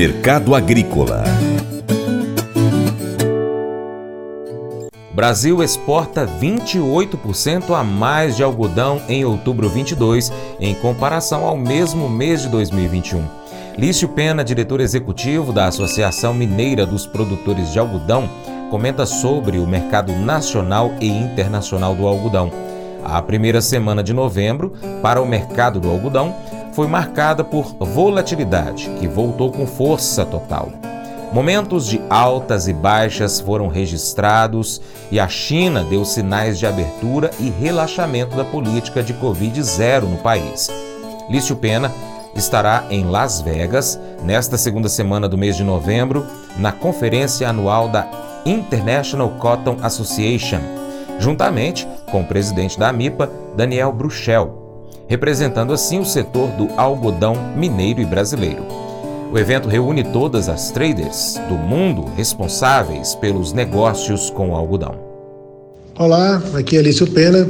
Mercado Agrícola Brasil exporta 28% a mais de algodão em outubro 22, em comparação ao mesmo mês de 2021. Lício Pena, diretor executivo da Associação Mineira dos Produtores de Algodão, comenta sobre o mercado nacional e internacional do algodão. A primeira semana de novembro, para o mercado do algodão, foi marcada por volatilidade, que voltou com força total. Momentos de altas e baixas foram registrados e a China deu sinais de abertura e relaxamento da política de Covid-0 no país. Lício Pena estará em Las Vegas nesta segunda semana do mês de novembro, na conferência anual da International Cotton Association, juntamente com o presidente da AMIPA, Daniel Bruchel, representando assim o setor do algodão mineiro e brasileiro. O evento reúne todas as traders do mundo responsáveis pelos negócios com o algodão. Olá, aqui é Alício Pena,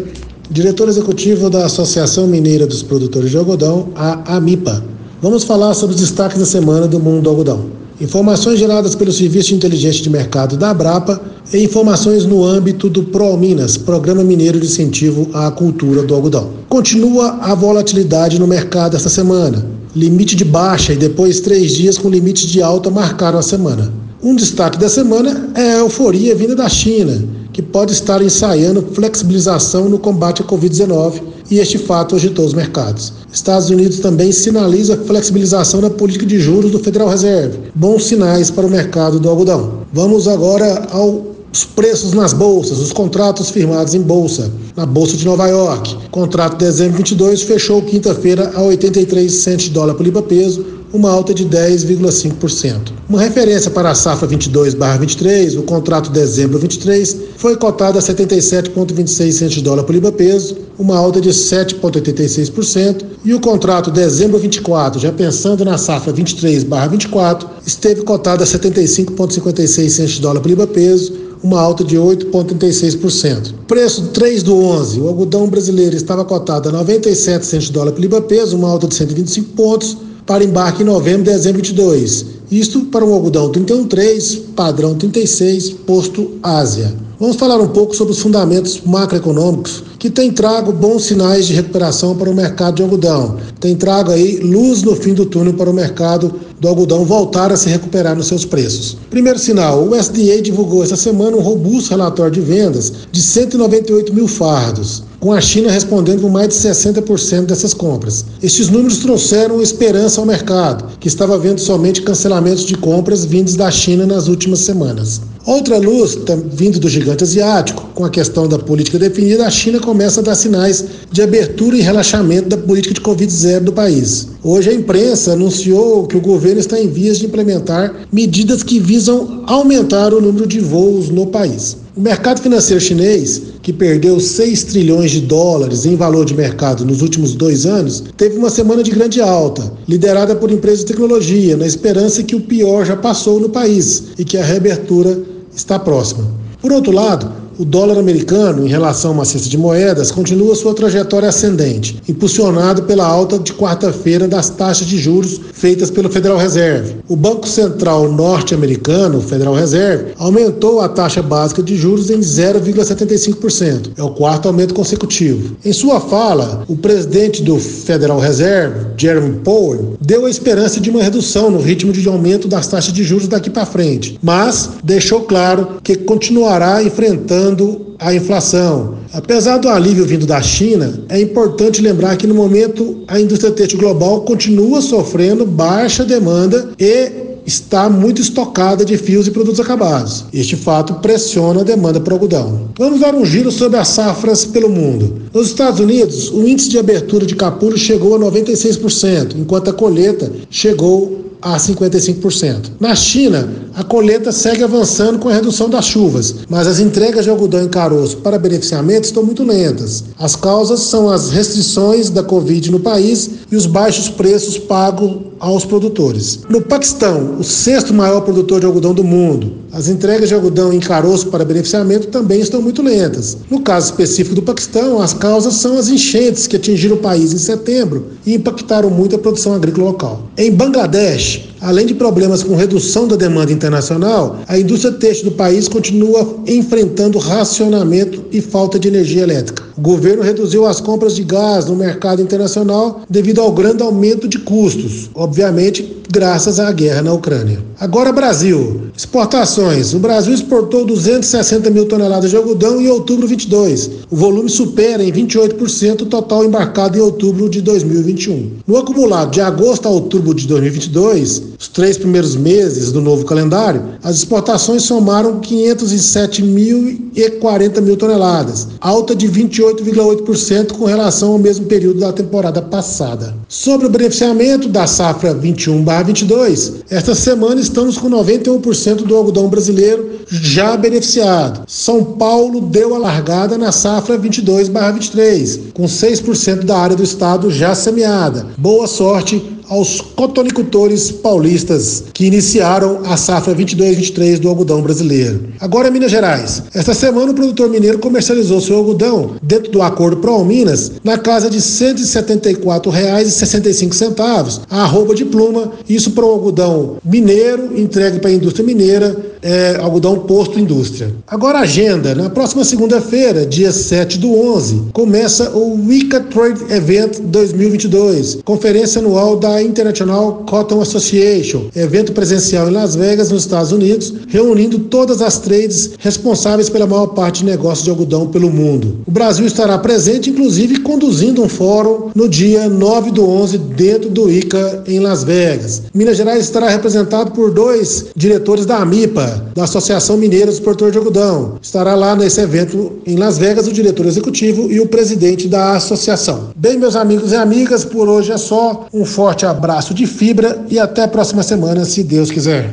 diretor executivo da Associação Mineira dos Produtores de Algodão, a AMIPA. Vamos falar sobre os destaques da semana do mundo do algodão. Informações geradas pelo Serviço de Inteligência de Mercado da Abrapa e informações no âmbito do ProMinas, Programa Mineiro de Incentivo à Cultura do Algodão. Continua a volatilidade no mercado esta semana limite de baixa e depois três dias com limite de alta marcaram a semana. Um destaque da semana é a euforia vinda da China, que pode estar ensaiando flexibilização no combate à Covid-19 e este fato agitou os mercados. Estados Unidos também sinaliza flexibilização na política de juros do Federal Reserve. Bons sinais para o mercado do algodão. Vamos agora ao os preços nas bolsas, os contratos firmados em bolsa. Na Bolsa de Nova York, contrato de dezembro 22 fechou quinta-feira a 83 centos de dólar por libra peso, uma alta de 10,5%. Uma referência para a safra 22/23, o contrato de dezembro 23 foi cotado a 77,26 centos de dólar por libra peso, uma alta de 7,86%, e o contrato de dezembro 24, já pensando na safra 23/24, esteve cotado a 75,56 centos de dólar por libra peso, uma alta de 8,36%. Preço 3 do 11, o algodão brasileiro estava cotado a 97 centos de dólar por libra peso, uma alta de 125 pontos, para embarque em novembro dezembro de 22. Isto para um algodão 31,3, padrão 36, posto Ásia. Vamos falar um pouco sobre os fundamentos macroeconômicos que tem trago bons sinais de recuperação para o mercado de algodão. Tem trago aí luz no fim do túnel para o mercado do algodão voltar a se recuperar nos seus preços. Primeiro sinal, o SDA divulgou essa semana um robusto relatório de vendas de 198 mil fardos com a China respondendo por mais de 60% dessas compras. Estes números trouxeram esperança ao mercado, que estava vendo somente cancelamentos de compras vindos da China nas últimas semanas. Outra luz, vindo do gigante asiático, com a questão da política definida, a China começa a dar sinais de abertura e relaxamento da política de Covid-0 do país. Hoje a imprensa anunciou que o governo está em vias de implementar medidas que visam aumentar o número de voos no país. O mercado financeiro chinês, que perdeu 6 trilhões de dólares em valor de mercado nos últimos dois anos, teve uma semana de grande alta, liderada por empresas de tecnologia, na esperança que o pior já passou no país e que a reabertura está próxima. Por outro lado, o dólar americano, em relação a uma cesta de moedas, continua sua trajetória ascendente, impulsionado pela alta de quarta-feira das taxas de juros feitas pelo Federal Reserve. O Banco Central norte-americano, Federal Reserve, aumentou a taxa básica de juros em 0,75%. É o quarto aumento consecutivo. Em sua fala, o presidente do Federal Reserve, Jeremy Powell, deu a esperança de uma redução no ritmo de aumento das taxas de juros daqui para frente, mas deixou claro que continuará enfrentando a inflação. Apesar do alívio vindo da China, é importante lembrar que no momento a indústria têxtil global continua sofrendo baixa demanda e está muito estocada de fios e produtos acabados. Este fato pressiona a demanda por algodão. Vamos dar um giro sobre as safras pelo mundo. Nos Estados Unidos, o índice de abertura de capulho chegou a 96%, enquanto a colheita chegou a 55%. Na China, a colheita segue avançando com a redução das chuvas, mas as entregas de algodão em caroço para beneficiamento estão muito lentas. As causas são as restrições da Covid no país e os baixos preços pagos aos produtores. No Paquistão, o sexto maior produtor de algodão do mundo, as entregas de algodão em caroço para beneficiamento também estão muito lentas. No caso específico do Paquistão, as causas são as enchentes que atingiram o país em setembro e impactaram muito a produção agrícola local. Em Bangladesh, Além de problemas com redução da demanda internacional, a indústria têxtil do país continua enfrentando racionamento e falta de energia elétrica. O governo reduziu as compras de gás no mercado internacional devido ao grande aumento de custos, obviamente graças à guerra na Ucrânia. Agora, Brasil. Exportações. O Brasil exportou 260 mil toneladas de algodão em outubro 22. O volume supera em 28% o total embarcado em outubro de 2021. No acumulado de agosto a outubro de 2022, os três primeiros meses do novo calendário, as exportações somaram 507 mil 40 mil toneladas, alta de 28,8% com relação ao mesmo período da temporada passada. Sobre o beneficiamento da safra 21 22, esta semana estamos com 91% do algodão brasileiro já beneficiado. São Paulo deu a largada na safra 22/23, com 6% da área do estado já semeada. Boa sorte aos cotonicultores paulistas que iniciaram a safra 22-23 do algodão brasileiro. Agora Minas Gerais. Esta semana o produtor mineiro comercializou seu algodão dentro do acordo Pro Minas na casa de R$ 174,65 a arroba de pluma, isso para o algodão mineiro entregue para a indústria mineira, é, algodão posto indústria. Agora a agenda, na próxima segunda-feira, dia 7 do 11, começa o Wicca Trade Event 2022, conferência anual da International Cotton Association, evento presencial em Las Vegas, nos Estados Unidos, reunindo todas as trades responsáveis pela maior parte de negócios de algodão pelo mundo. O Brasil estará presente, inclusive conduzindo um fórum no dia 9 do 11 dentro do ICA em Las Vegas. Minas Gerais estará representado por dois diretores da AMIPA, da Associação Mineira dos Portadores de Algodão. Estará lá nesse evento em Las Vegas o diretor executivo e o presidente da associação. Bem, meus amigos e amigas, por hoje é só. Um forte abraço de fibra e até a próxima semana, se Deus quiser.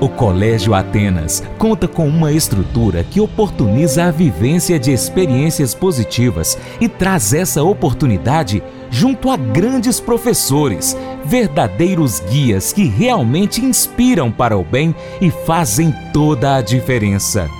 O Colégio Atenas conta com uma estrutura que oportuniza a vivência de experiências positivas e traz essa oportunidade junto a grandes professores, verdadeiros guias que realmente inspiram para o bem e fazem toda a diferença.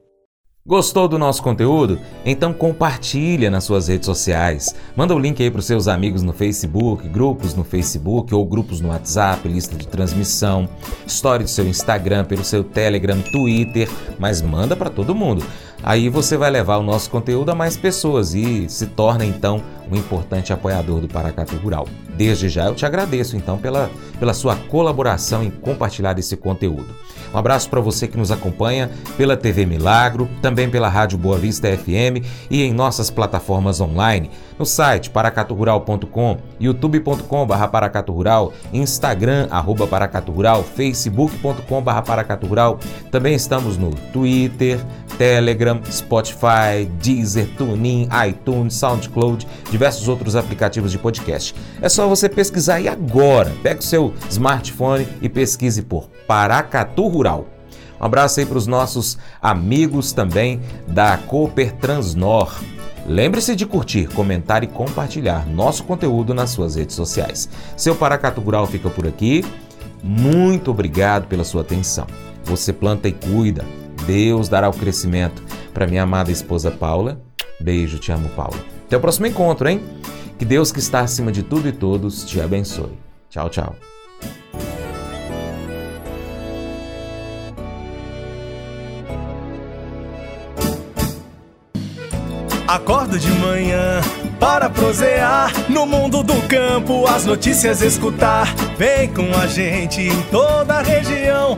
Gostou do nosso conteúdo? Então compartilha nas suas redes sociais. Manda o link aí para os seus amigos no Facebook, grupos no Facebook ou grupos no WhatsApp, lista de transmissão, história do seu Instagram, pelo seu Telegram, Twitter, mas manda para todo mundo. Aí você vai levar o nosso conteúdo a mais pessoas e se torna então um importante apoiador do Paracatu Rural. Desde já eu te agradeço então pela, pela sua colaboração em compartilhar esse conteúdo. Um abraço para você que nos acompanha pela TV Milagro, também pela Rádio Boa Vista FM e em nossas plataformas online, no site paracaturural.com, youtube.com.br paracaturural, instagram arroba paracaturural, facebook.com.br paracaturural. Também estamos no Twitter, Telegram, Spotify, Deezer, TuneIn, iTunes, SoundCloud, diversos outros aplicativos de podcast. É só você pesquisar aí agora. Pega o seu smartphone e pesquise por Paracatu Rural. Um abraço aí para os nossos amigos também da Cooper Transnor. Lembre-se de curtir, comentar e compartilhar nosso conteúdo nas suas redes sociais. Seu Paracatu Rural fica por aqui. Muito obrigado pela sua atenção. Você planta e cuida. Deus dará o crescimento. Para minha amada esposa Paula, beijo, te amo, Paula. Até o próximo encontro, hein? Que Deus que está acima de tudo e todos te abençoe. Tchau, tchau. Acordo de manhã para prosear no mundo do campo, as notícias escutar. Vem com a gente em toda a região